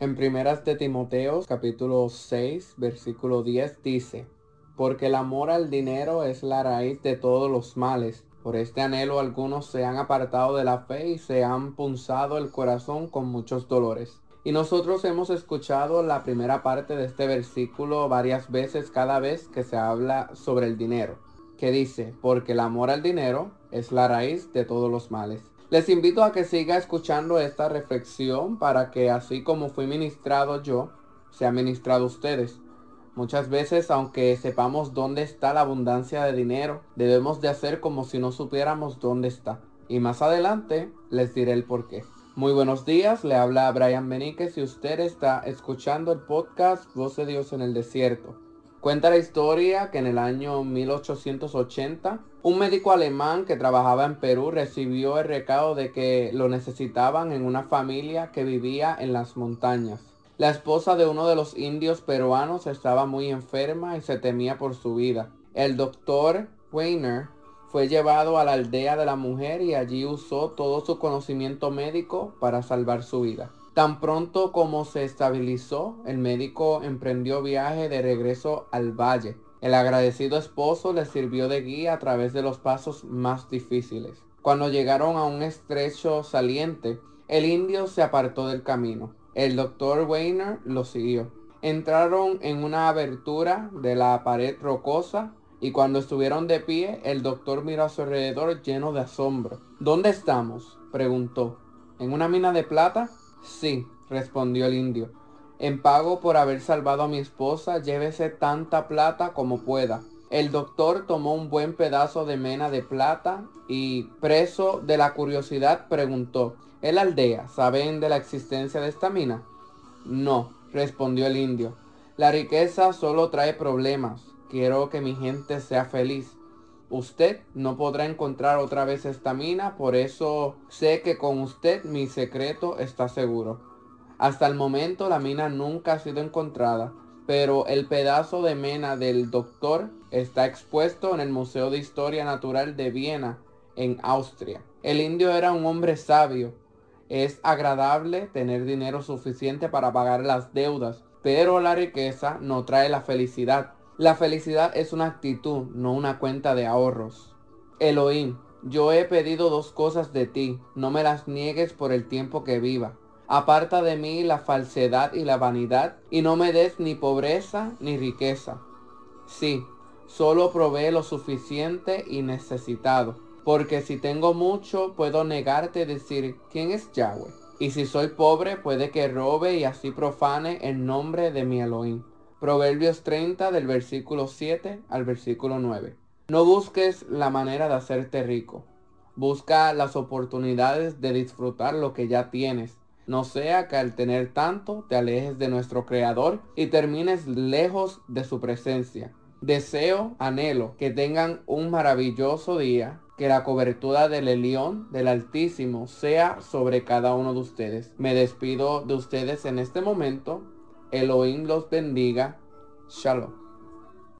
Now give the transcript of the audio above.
En primeras de Timoteo, capítulo 6, versículo 10 dice, porque el amor al dinero es la raíz de todos los males. Por este anhelo algunos se han apartado de la fe y se han punzado el corazón con muchos dolores. Y nosotros hemos escuchado la primera parte de este versículo varias veces cada vez que se habla sobre el dinero, que dice, porque el amor al dinero es la raíz de todos los males. Les invito a que siga escuchando esta reflexión para que así como fui ministrado yo, sea ministrado ustedes. Muchas veces, aunque sepamos dónde está la abundancia de dinero, debemos de hacer como si no supiéramos dónde está. Y más adelante les diré el por qué. Muy buenos días, le habla Brian Beníquez y usted está escuchando el podcast Voz de Dios en el Desierto. Cuenta la historia que en el año 1880 un médico alemán que trabajaba en Perú recibió el recado de que lo necesitaban en una familia que vivía en las montañas. La esposa de uno de los indios peruanos estaba muy enferma y se temía por su vida. El doctor Weiner fue llevado a la aldea de la mujer y allí usó todo su conocimiento médico para salvar su vida. Tan pronto como se estabilizó, el médico emprendió viaje de regreso al valle. El agradecido esposo le sirvió de guía a través de los pasos más difíciles. Cuando llegaron a un estrecho saliente, el indio se apartó del camino. El doctor Weiner lo siguió. Entraron en una abertura de la pared rocosa y cuando estuvieron de pie, el doctor miró a su alrededor lleno de asombro. ¿Dónde estamos? preguntó. ¿En una mina de plata? Sí, respondió el indio. En pago por haber salvado a mi esposa, llévese tanta plata como pueda. El doctor tomó un buen pedazo de mena de plata y, preso de la curiosidad, preguntó, ¿El aldea saben de la existencia de esta mina? No, respondió el indio. La riqueza solo trae problemas. Quiero que mi gente sea feliz. Usted no podrá encontrar otra vez esta mina, por eso sé que con usted mi secreto está seguro. Hasta el momento la mina nunca ha sido encontrada, pero el pedazo de mena del doctor está expuesto en el Museo de Historia Natural de Viena, en Austria. El indio era un hombre sabio. Es agradable tener dinero suficiente para pagar las deudas, pero la riqueza no trae la felicidad. La felicidad es una actitud, no una cuenta de ahorros. Elohim, yo he pedido dos cosas de ti, no me las niegues por el tiempo que viva. Aparta de mí la falsedad y la vanidad, y no me des ni pobreza ni riqueza. Sí, solo provee lo suficiente y necesitado, porque si tengo mucho puedo negarte decir, ¿quién es Yahweh? Y si soy pobre puede que robe y así profane el nombre de mi Elohim. Proverbios 30 del versículo 7 al versículo 9. No busques la manera de hacerte rico. Busca las oportunidades de disfrutar lo que ya tienes. No sea que al tener tanto te alejes de nuestro Creador y termines lejos de su presencia. Deseo, anhelo que tengan un maravilloso día, que la cobertura del Elión del Altísimo sea sobre cada uno de ustedes. Me despido de ustedes en este momento Elohim los bendiga. Shalom.